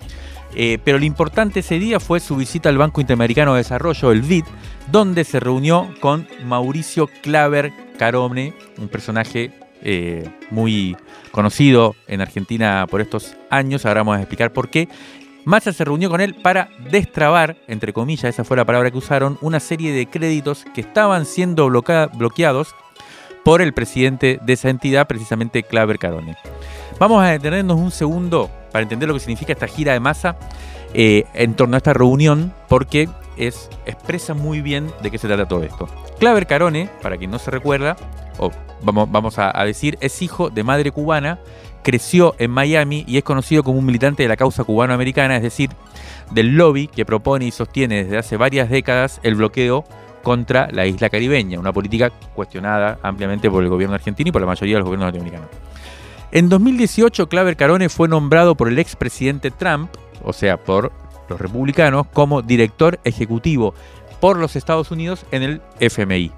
Eh, pero lo importante ese día fue su visita al Banco Interamericano de Desarrollo, el BID, donde se reunió con Mauricio Claver Carone, un personaje eh, muy conocido en Argentina por estos años. Ahora vamos a explicar por qué. Massa se reunió con él para destrabar, entre comillas, esa fue la palabra que usaron, una serie de créditos que estaban siendo bloqueados por el presidente de esa entidad, precisamente Claver Carone. Vamos a detenernos un segundo para entender lo que significa esta gira de masa eh, en torno a esta reunión, porque es, expresa muy bien de qué se trata todo esto. Claver Carone, para quien no se recuerda, o vamos, a, decir, es hijo de madre cubana, creció en Miami y es conocido como un militante de la causa cubano-americana, es decir, del lobby que propone y sostiene desde hace varias décadas el bloqueo contra la isla caribeña, una política cuestionada ampliamente por el gobierno argentino y por la mayoría de los gobiernos latinoamericanos. En 2018, Claver Carone fue nombrado por el expresidente Trump, o sea, por los republicanos, como director ejecutivo por los Estados Unidos en el FMI.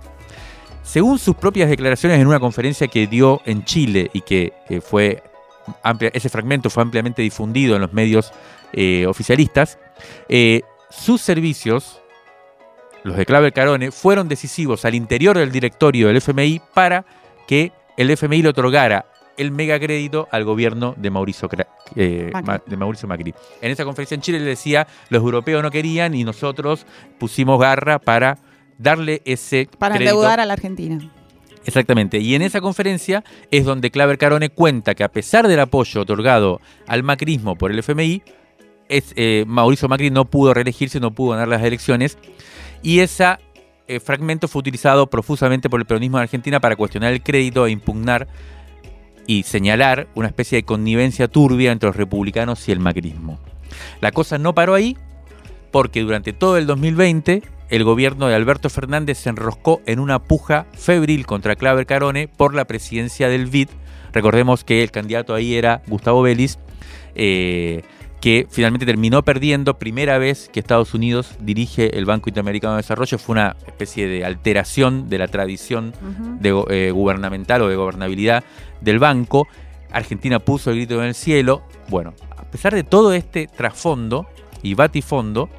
Según sus propias declaraciones en una conferencia que dio en Chile y que eh, fue amplia, ese fragmento fue ampliamente difundido en los medios eh, oficialistas, eh, sus servicios los de Claver Carone, fueron decisivos al interior del directorio del FMI para que el FMI le otorgara el megacrédito al gobierno de Mauricio, eh, Macri. de Mauricio Macri. En esa conferencia en Chile le decía, los europeos no querían y nosotros pusimos garra para darle ese Para crédito. endeudar a la Argentina. Exactamente. Y en esa conferencia es donde Claver Carone cuenta que a pesar del apoyo otorgado al macrismo por el FMI, es, eh, Mauricio Macri no pudo reelegirse, no pudo ganar las elecciones. Y ese eh, fragmento fue utilizado profusamente por el peronismo de Argentina para cuestionar el crédito e impugnar y señalar una especie de connivencia turbia entre los republicanos y el macrismo. La cosa no paró ahí porque durante todo el 2020 el gobierno de Alberto Fernández se enroscó en una puja febril contra Claver Carone por la presidencia del BID. Recordemos que el candidato ahí era Gustavo Vélez, eh, que finalmente terminó perdiendo primera vez que Estados Unidos dirige el Banco Interamericano de Desarrollo. Fue una especie de alteración de la tradición de, eh, gubernamental o de gobernabilidad del banco. Argentina puso el grito en el cielo. Bueno, a pesar de todo este trasfondo y batifondo,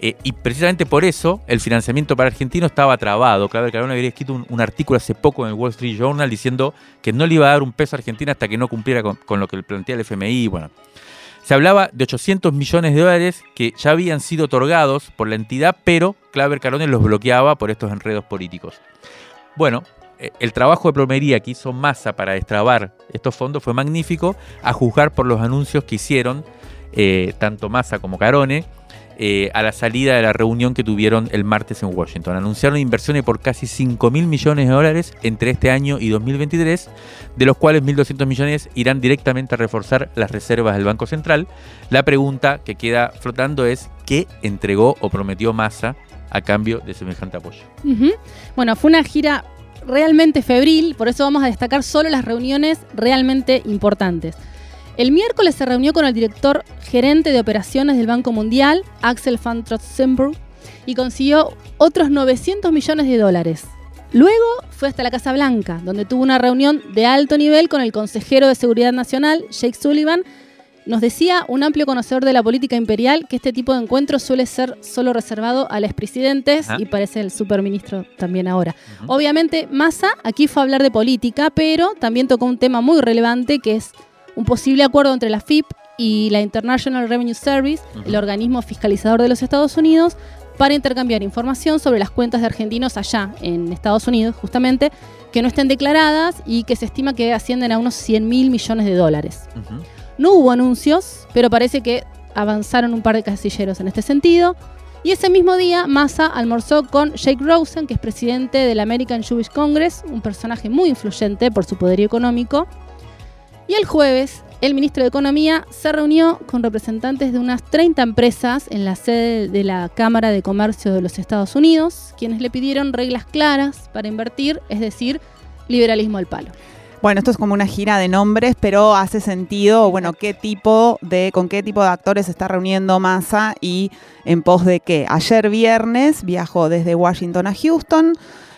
eh, y precisamente por eso el financiamiento para Argentino estaba trabado. Claver Carone había escrito un, un artículo hace poco en el Wall Street Journal diciendo que no le iba a dar un peso a Argentina hasta que no cumpliera con, con lo que plantea el FMI. Bueno, se hablaba de 800 millones de dólares que ya habían sido otorgados por la entidad, pero Claver Carone los bloqueaba por estos enredos políticos. Bueno, eh, el trabajo de plomería que hizo Massa para destrabar estos fondos fue magnífico, a juzgar por los anuncios que hicieron eh, tanto Massa como Carone eh, a la salida de la reunión que tuvieron el martes en Washington. Anunciaron inversiones por casi 5 mil millones de dólares entre este año y 2023, de los cuales 1.200 millones irán directamente a reforzar las reservas del Banco Central. La pregunta que queda flotando es ¿qué entregó o prometió Massa a cambio de semejante apoyo? Bueno, fue una gira realmente febril, por eso vamos a destacar solo las reuniones realmente importantes. El miércoles se reunió con el director gerente de operaciones del Banco Mundial, Axel van Trotzenburg, y consiguió otros 900 millones de dólares. Luego fue hasta la Casa Blanca, donde tuvo una reunión de alto nivel con el consejero de Seguridad Nacional, Jake Sullivan. Nos decía un amplio conocedor de la política imperial que este tipo de encuentros suele ser solo reservado a los presidentes y parece el superministro también ahora. Obviamente, Massa aquí fue a hablar de política, pero también tocó un tema muy relevante que es un posible acuerdo entre la FIP y la International Revenue Service, el organismo fiscalizador de los Estados Unidos, para intercambiar información sobre las cuentas de argentinos allá en Estados Unidos, justamente, que no estén declaradas y que se estima que ascienden a unos 100 mil millones de dólares. No hubo anuncios, pero parece que avanzaron un par de casilleros en este sentido. Y ese mismo día, Massa almorzó con Jake Rosen, que es presidente del American Jewish Congress, un personaje muy influyente por su poderío económico. Y el jueves, el ministro de Economía se reunió con representantes de unas 30 empresas en la sede de la Cámara de Comercio de los Estados Unidos, quienes le pidieron reglas claras para invertir, es decir, liberalismo al palo. Bueno, esto es como una gira de nombres, pero hace sentido, bueno, qué tipo de, con qué tipo de actores se está reuniendo Massa y en pos de qué. Ayer viernes viajó desde Washington a Houston,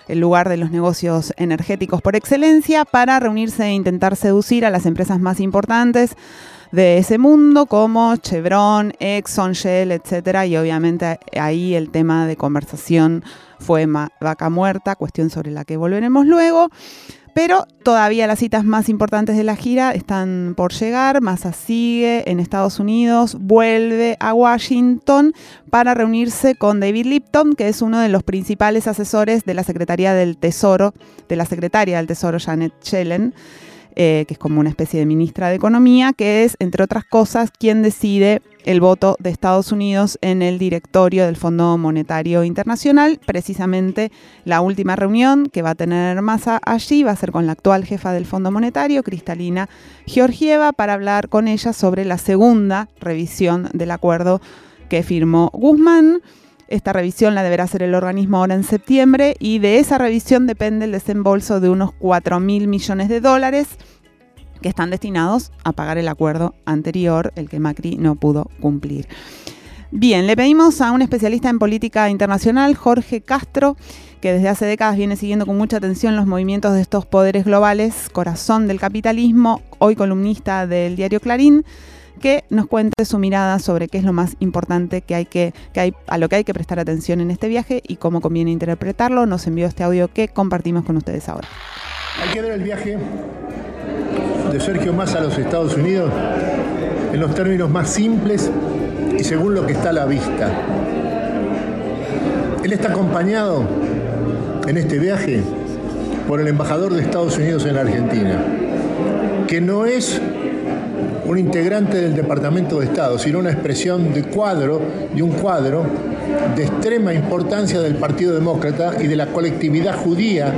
el lugar de los negocios energéticos por excelencia, para reunirse e intentar seducir a las empresas más importantes de ese mundo como Chevron, Exxon, Shell, etcétera, y obviamente ahí el tema de conversación fue vaca muerta, cuestión sobre la que volveremos luego. Pero todavía las citas más importantes de la gira están por llegar. Massa sigue en Estados Unidos, vuelve a Washington para reunirse con David Lipton, que es uno de los principales asesores de la Secretaría del Tesoro, de la Secretaria del Tesoro Janet Yellen, eh, que es como una especie de ministra de Economía, que es, entre otras cosas, quien decide el voto de Estados Unidos en el directorio del Fondo Monetario Internacional. Precisamente la última reunión que va a tener Massa allí va a ser con la actual jefa del Fondo Monetario, Cristalina Georgieva, para hablar con ella sobre la segunda revisión del acuerdo que firmó Guzmán. Esta revisión la deberá hacer el organismo ahora en septiembre y de esa revisión depende el desembolso de unos 4 mil millones de dólares que están destinados a pagar el acuerdo anterior, el que Macri no pudo cumplir. Bien, le pedimos a un especialista en política internacional, Jorge Castro, que desde hace décadas viene siguiendo con mucha atención los movimientos de estos poderes globales, corazón del capitalismo, hoy columnista del diario Clarín, que nos cuente su mirada sobre qué es lo más importante que hay que, que hay, a lo que hay que prestar atención en este viaje y cómo conviene interpretarlo. Nos envió este audio que compartimos con ustedes ahora. Hay que ver el viaje de Sergio Massa a los Estados Unidos en los términos más simples y según lo que está a la vista. Él está acompañado en este viaje por el embajador de Estados Unidos en Argentina, que no es un integrante del Departamento de Estado, sino una expresión de cuadro, de un cuadro de extrema importancia del Partido Demócrata y de la colectividad judía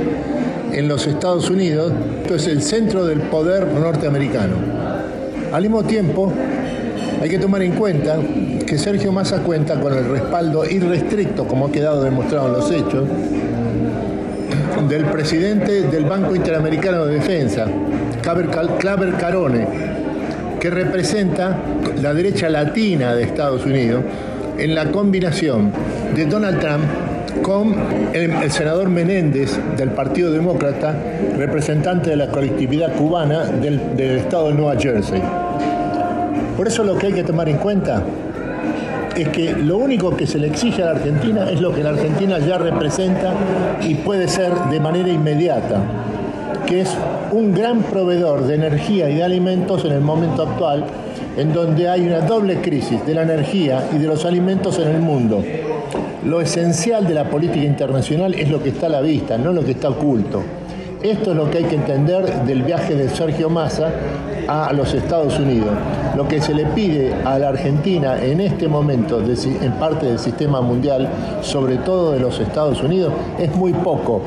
en los Estados Unidos, esto es el centro del poder norteamericano. Al mismo tiempo, hay que tomar en cuenta que Sergio Massa cuenta con el respaldo irrestricto, como ha quedado demostrado en los hechos, del presidente del Banco Interamericano de Defensa, Claver Carone, que representa la derecha latina de Estados Unidos en la combinación de Donald Trump con el, senador Menéndez del Partido Demócrata, representante de la colectividad cubana del, del estado de Nueva Jersey. Por eso lo que hay que tomar en cuenta es que lo único que se le exige a la Argentina es lo que la Argentina ya representa y puede ser de manera inmediata, que es un gran proveedor de energía y de alimentos en el momento actual, en donde hay una doble crisis de la energía y de los alimentos en el mundo. Lo esencial de la política internacional es lo que está a la vista, no lo que está oculto. Esto es lo que hay que entender del viaje de Sergio Massa a los Estados Unidos. Lo que se le pide a la Argentina en este momento, en parte del sistema mundial, sobre todo de los Estados Unidos, es muy poco.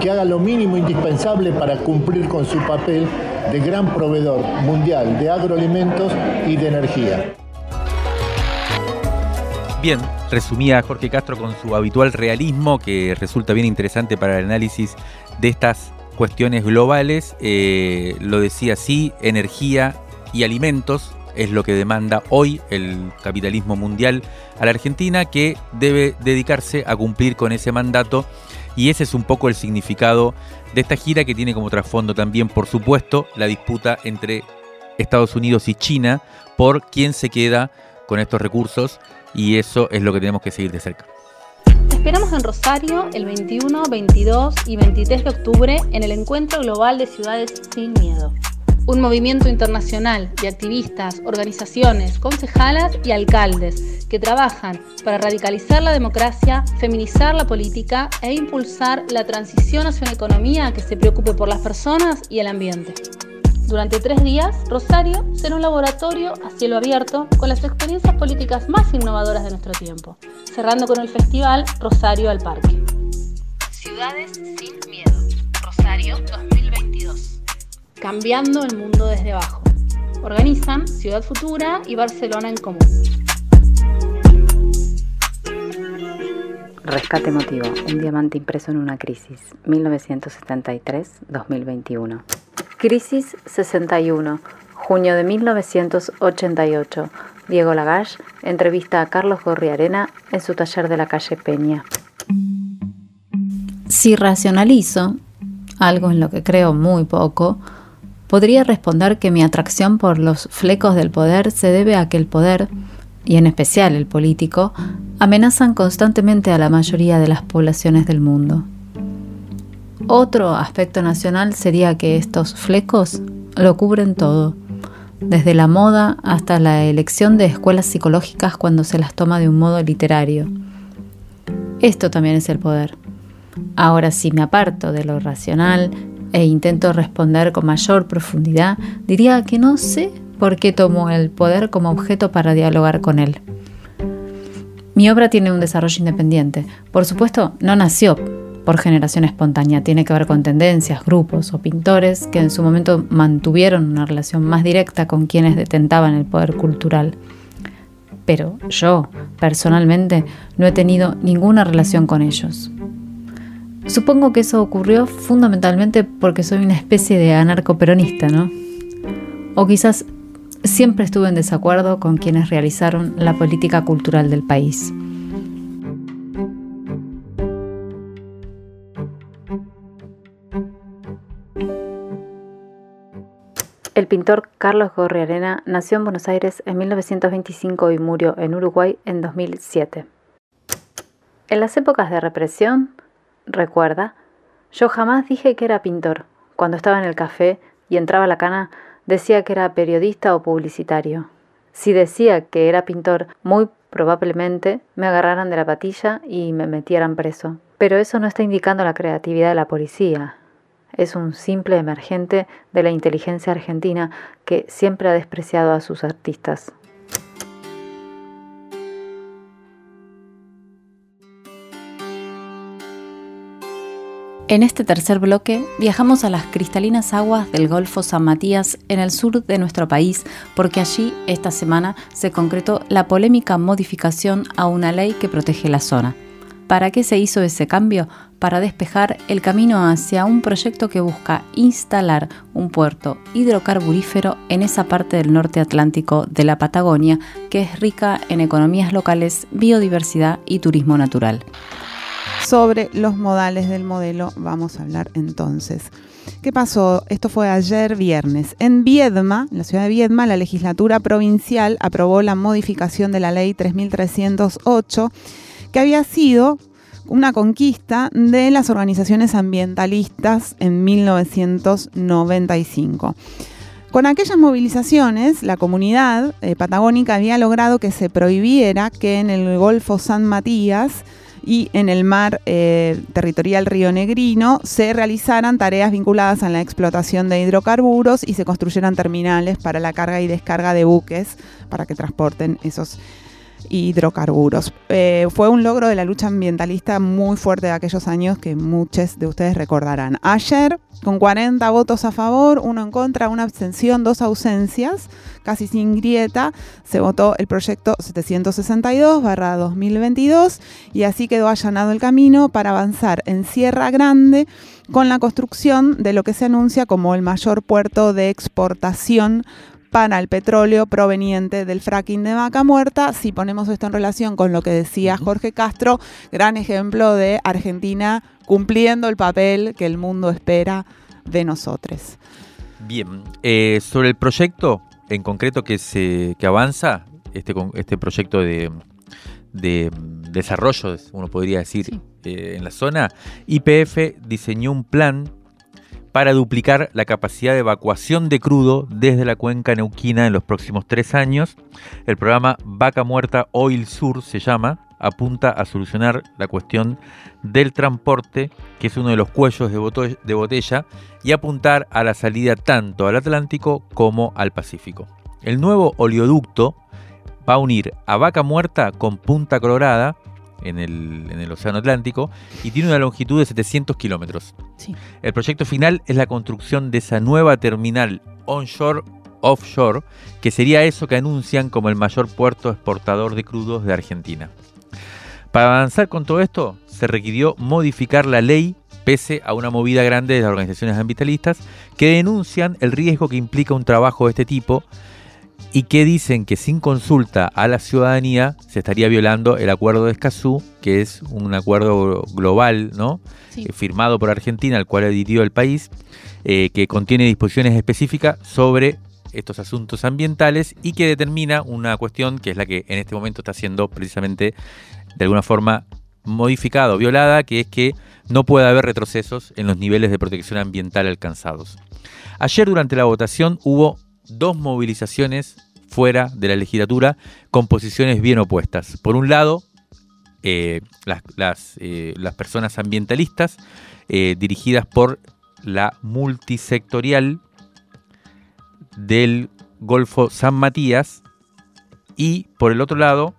Que haga lo mínimo indispensable para cumplir con su papel de gran proveedor mundial de agroalimentos y de energía. Bien, resumía Jorge Castro con su habitual realismo, que resulta bien interesante para el análisis de estas cuestiones globales, eh, lo decía así, energía y alimentos es lo que demanda hoy el capitalismo mundial a la Argentina, que debe dedicarse a cumplir con ese mandato. Y ese es un poco el significado de esta gira que tiene como trasfondo también, por supuesto, la disputa entre Estados Unidos y China por quién se queda con estos recursos y eso es lo que tenemos que seguir de cerca esperamos en Rosario el 21, 22 y 23 de octubre en el Encuentro Global de Ciudades Sin Miedo. Un movimiento internacional de activistas, organizaciones, concejalas y alcaldes que trabajan para radicalizar la democracia, feminizar la política e impulsar la transición hacia una economía que se preocupe por las personas y el ambiente. Durante tres días, Rosario será un laboratorio a cielo abierto con las experiencias políticas más innovadoras de nuestro tiempo, cerrando con el festival Rosario al Parque. Ciudades sin Cambiando el mundo desde abajo. Organizan Ciudad Futura y Barcelona en Común. Rescate emotivo, un diamante impreso en una crisis, 1973-2021. Crisis 61, junio de 1988. Diego Lagash entrevista a Carlos Gorriarena en su taller de la calle Peña. Si racionalizo, algo en lo que creo muy poco, podría responder que mi atracción por los flecos del poder se debe a que el poder, y en especial el político, amenazan constantemente a la mayoría de las poblaciones del mundo. Otro aspecto nacional sería que estos flecos lo cubren todo, desde la moda hasta la elección de escuelas psicológicas cuando se las toma de un modo literario. Esto también es el poder. Ahora si me aparto de lo racional e intento responder con mayor profundidad, diría que no sé por qué tomo el poder como objeto para dialogar con él. Mi obra tiene un desarrollo independiente. Por supuesto, no nació por generación espontánea. Tiene que ver con tendencias, grupos o pintores que en su momento mantuvieron una relación más directa con quienes detentaban el poder cultural. Pero yo, personalmente, no he tenido ninguna relación con ellos. Supongo que eso ocurrió fundamentalmente porque soy una especie de anarcoperonista, ¿no? O quizás siempre estuve en desacuerdo con quienes realizaron la política cultural del país. El pintor Carlos Gorriarena nació en Buenos Aires en 1925 y murió en Uruguay en 2007. En las épocas de represión, recuerda, yo jamás dije que era pintor. Cuando estaba en el café y entraba la cana, decía que era periodista o publicitario. Si decía que era pintor, muy probablemente me agarraran de la patilla y me metieran preso. Pero eso no está indicando la creatividad de la policía es un simple emergente de la inteligencia argentina que siempre ha despreciado a sus artistas. En este tercer bloque viajamos a las cristalinas aguas del Golfo San Matías en el sur de nuestro país porque allí esta semana se concretó la polémica modificación a una ley que protege la zona. ¿Para qué se hizo ese cambio? Para despejar el camino hacia un proyecto que busca instalar un puerto hidrocarburífero en esa parte del norte atlántico de la Patagonia que es rica en economías locales, biodiversidad y turismo natural. Sobre los modales del modelo vamos a hablar entonces. ¿Qué pasó? Esto fue ayer viernes. En Viedma, en la ciudad de Viedma, la legislatura provincial aprobó la modificación de la ley 3308 que había sido una conquista de las organizaciones ambientalistas en 1995. Con aquellas movilizaciones, la comunidad eh, patagónica había logrado que se prohibiera que en el Golfo San Matías y en el mar eh, territorial Río Negrino se realizaran tareas vinculadas a la explotación de hidrocarburos y se construyeran terminales para la carga y descarga de buques para que transporten esos. Eh, fue un logro de la lucha ambientalista muy fuerte de aquellos años que muchos de ustedes recordarán. Ayer, con 40 votos a favor, uno en contra, una abstención, dos ausencias, casi sin grieta, se votó el proyecto 762-2022 y así quedó allanado el camino para avanzar en Sierra Grande con la construcción de lo que se anuncia como el mayor puerto de exportación para el petróleo proveniente del fracking de vaca muerta. Si ponemos esto en relación con lo que decía Jorge Castro, gran ejemplo de Argentina cumpliendo el papel que el mundo espera de nosotros. Bien, eh, sobre el proyecto en concreto que se que avanza, este, este proyecto de, desarrollo, uno podría decir, eh, en la zona, IPF diseñó un plan para duplicar la capacidad de evacuación de crudo desde la cuenca neuquina en los próximos tres años. El programa Vaca Muerta Oil Sur se llama, apunta a solucionar la cuestión del transporte, que es uno de los cuellos de botella, y apuntar a la salida tanto al Atlántico como al Pacífico. El nuevo oleoducto va a unir a Vaca Muerta con Punta Colorada, en el, Océano Atlántico y tiene una longitud de 700 kilómetros. El proyecto final es la construcción de esa nueva terminal onshore offshore, que sería eso que anuncian como el mayor puerto exportador de crudos de Argentina. Para avanzar con todo esto, se requirió modificar la ley pese a una movida grande de las organizaciones ambientalistas que denuncian el riesgo que implica un trabajo de este tipo y que dicen que sin consulta a la ciudadanía se estaría violando el acuerdo de Escazú, que es un acuerdo global, ¿no? Eh, firmado por Argentina, al cual adhirió el país, eh, que contiene disposiciones específicas sobre estos asuntos ambientales y que determina una cuestión que es la que en este momento está siendo precisamente de alguna forma modificada o violada, que es que no puede haber retrocesos en los niveles de protección ambiental alcanzados. Ayer durante la votación hubo dos movilizaciones fuera de la legislatura con posiciones bien opuestas. Por un lado, eh, eh, las, personas ambientalistas eh, dirigidas por la multisectorial del Golfo San Matías y por el otro lado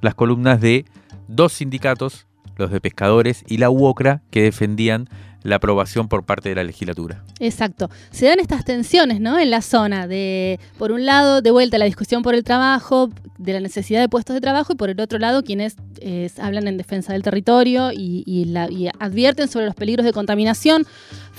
las columnas de dos sindicatos, los de pescadores y la UOCRA, que defendían la aprobación por parte de la legislatura. Exacto. Se dan estas tensiones, ¿no? En la zona de, por un lado, de vuelta la discusión por el trabajo, de la necesidad de puestos de trabajo, y por el otro lado, quienes hablan en defensa del territorio y, advierten sobre los peligros de contaminación.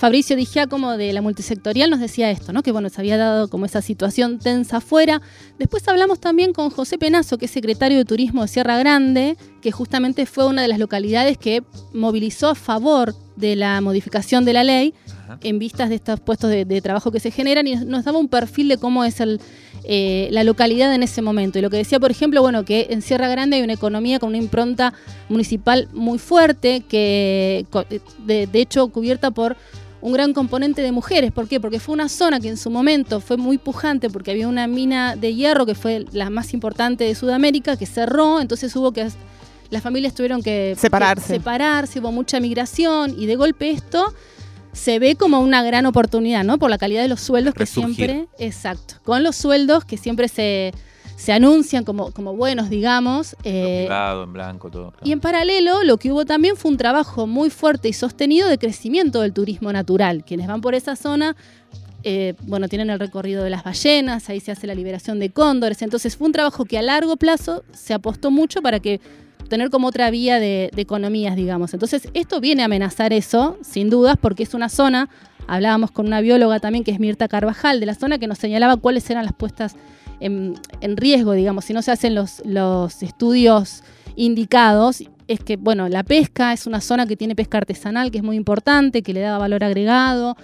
Fabricio como de la multisectorial nos decía esto, ¿no? Que bueno, se había dado como esa situación tensa afuera. Después hablamos también con José Penazo, que es secretario de Turismo de Sierra Grande, que justamente fue una de las localidades que movilizó a favor de la modificación de la ley en vistas de estos puestos de, trabajo que se generan y nos daba un perfil de cómo es eh, la localidad en ese momento. Y lo que decía, por ejemplo, bueno, que en Sierra Grande hay una economía con una impronta municipal muy fuerte, que de, de hecho cubierta por un gran componente de mujeres. ¿Por qué? Porque fue una zona que en su momento fue muy pujante porque había una mina de hierro que fue la más importante de Sudamérica que cerró, entonces hubo que las familias tuvieron que separarse. separarse, hubo mucha migración y de golpe esto se ve como una gran oportunidad, ¿no? Por la calidad de los sueldos que siempre, exacto, con los sueldos que siempre se se anuncian como, como buenos, digamos. Eh, en blanco, todo. Y en paralelo, lo que hubo también fue un trabajo muy fuerte y sostenido de crecimiento del turismo natural. Quienes van por esa zona, eh, bueno, tienen el recorrido de las ballenas, ahí se hace la liberación de cóndores. Entonces fue un trabajo que a largo plazo se apostó mucho para que tener como otra vía de, de economías, digamos. Entonces esto viene a amenazar eso, sin dudas, porque es una zona, hablábamos con una bióloga también que es Mirta Carvajal, de la zona que nos señalaba cuáles eran las puestas en, riesgo, digamos, si no se hacen los, los estudios indicados, es que, bueno, la pesca es una zona que tiene pesca artesanal, que es muy importante, que le da valor agregado.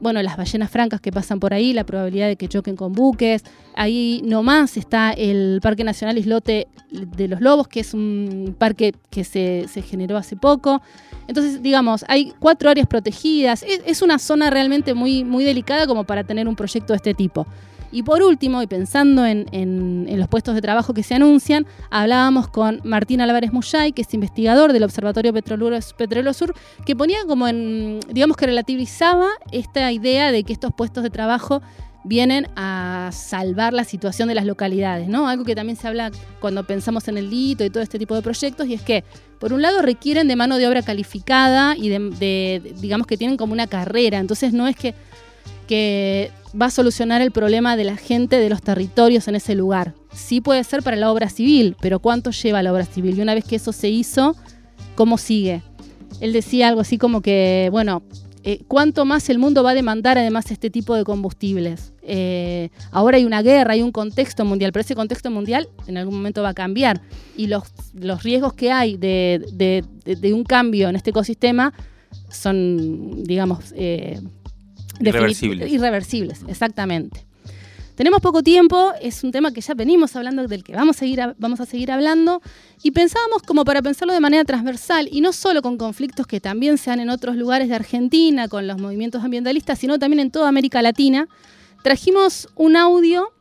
Bueno, las ballenas francas que pasan por ahí, la probabilidad de que choquen con buques. Ahí nomás está el Parque Nacional Islote de los Lobos, que es un parque que se, generó hace poco. Entonces, digamos, hay cuatro áreas protegidas. Es, es, una zona realmente muy, muy delicada como para tener un proyecto de este tipo. Y por último, y pensando en, los puestos de trabajo que se anuncian, hablábamos con Martín Álvarez Muyay, que es investigador del Observatorio Petrolero Sur, que ponía como en, digamos que relativizaba esta idea de que estos puestos de trabajo vienen a salvar la situación de las localidades, ¿no? Algo que también se habla cuando pensamos en el Lito y todo este tipo de proyectos, y es que, por un lado, requieren de mano de obra calificada y de digamos que tienen como una carrera, entonces no es que que va a solucionar el problema de la gente de los territorios en ese lugar. Sí puede ser para la obra civil, pero ¿cuánto lleva la obra civil? Y una vez que eso se hizo, ¿cómo sigue? Él decía algo así como que, bueno, eh, ¿cuánto más el mundo va a demandar además este tipo de combustibles? Eh, ahora hay una guerra, hay un contexto mundial, pero ese contexto mundial en algún momento va a cambiar. Y los, los riesgos que hay de, un cambio en este ecosistema son, digamos, eh, Irreversibles. Irreversibles, exactamente. Tenemos poco tiempo, es un tema que ya venimos hablando, del que vamos a, seguir, vamos a seguir hablando, y pensábamos como para pensarlo de manera transversal, y no solo con conflictos que también se dan en otros lugares de Argentina, con los movimientos ambientalistas, sino también en toda América Latina. Trajimos un audio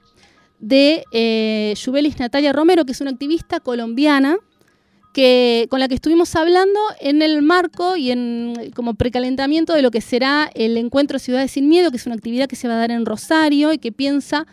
de eh, Yubelis Natalia Romero, que es una activista colombiana, con la que estuvimos hablando en el marco y en como precalentamiento de lo que será el encuentro Ciudades sin Miedo, que es una actividad que se va a dar en Rosario y que piensa,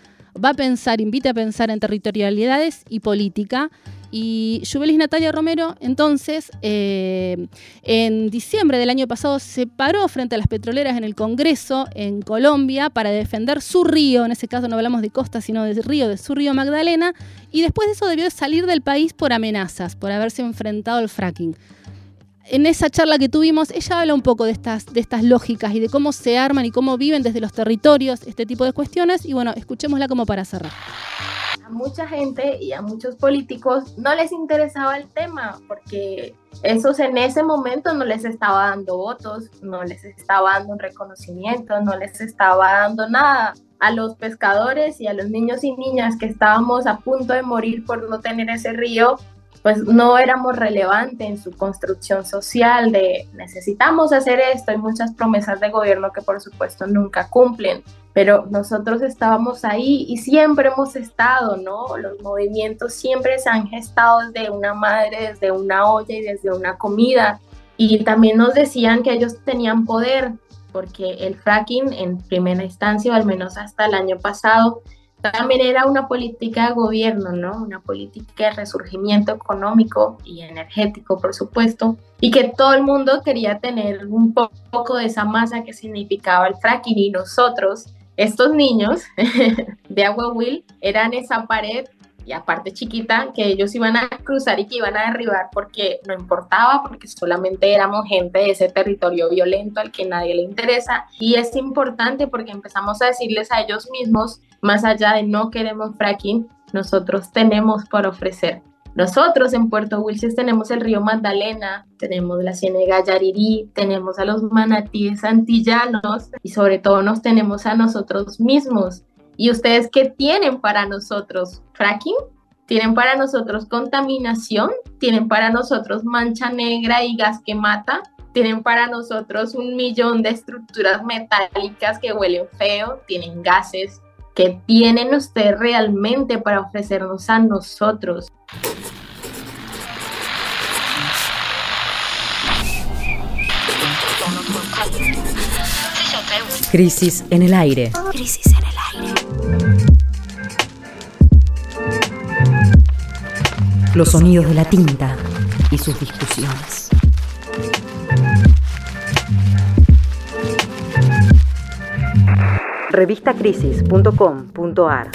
va a pensar, invita a pensar en territorialidades y política y Jubelis Natalia Romero, entonces, eh, en diciembre del año pasado, se paró frente a las petroleras en el Congreso en Colombia para defender su río, en ese caso no hablamos de costa, sino de río, de su río Magdalena, y después de eso debió salir del país por amenazas, por haberse enfrentado al fracking. En esa charla que tuvimos, ella habla un poco de estas, de estas lógicas y de cómo se arman y cómo viven desde los territorios este tipo de cuestiones. Y bueno, escuchémosla como para cerrar a mucha gente y a muchos políticos no les interesaba el tema porque esos en ese momento no les estaba dando votos, no les estaba dando un reconocimiento, no les estaba dando nada. A los pescadores y a los niños y niñas que estábamos a punto de morir por no tener ese río, pues no éramos relevantes en su construcción social de necesitamos hacer esto. Hay muchas promesas de gobierno que por supuesto nunca cumplen pero nosotros estábamos ahí y siempre hemos estado, ¿no? Los movimientos siempre se han gestado desde una madre, desde una olla y desde una comida. Y también nos decían que ellos tenían poder, porque el fracking en primera instancia, o al menos hasta el año pasado, también era una política de gobierno, ¿no? Una política de resurgimiento económico y energético, por supuesto, y que todo el mundo quería tener un poco de esa masa que significaba el fracking y nosotros estos niños de Agua Will eran esa pared y aparte chiquita que ellos iban a cruzar y que iban a derribar porque no importaba, porque solamente éramos gente de ese territorio violento al que nadie le interesa. Y es importante porque empezamos a decirles a ellos mismos, más allá de no queremos fracking, nosotros tenemos por ofrecer. Nosotros en Puerto Wilches tenemos el río Magdalena, tenemos la Ciénega Yarirí, tenemos a los manatíes antillanos y sobre todo nos tenemos a nosotros mismos. ¿Y ustedes qué tienen para nosotros? ¿Fracking? ¿Tienen para nosotros contaminación? ¿Tienen para nosotros mancha negra y gas que mata? ¿Tienen para nosotros un millón de estructuras metálicas que huelen feo? ¿Tienen gases? ¿Qué tienen ustedes realmente para ofrecernos a nosotros? Crisis en el aire. Crisis en el aire. Los sonidos de la tinta y sus discusiones. Revistacrisis.com.ar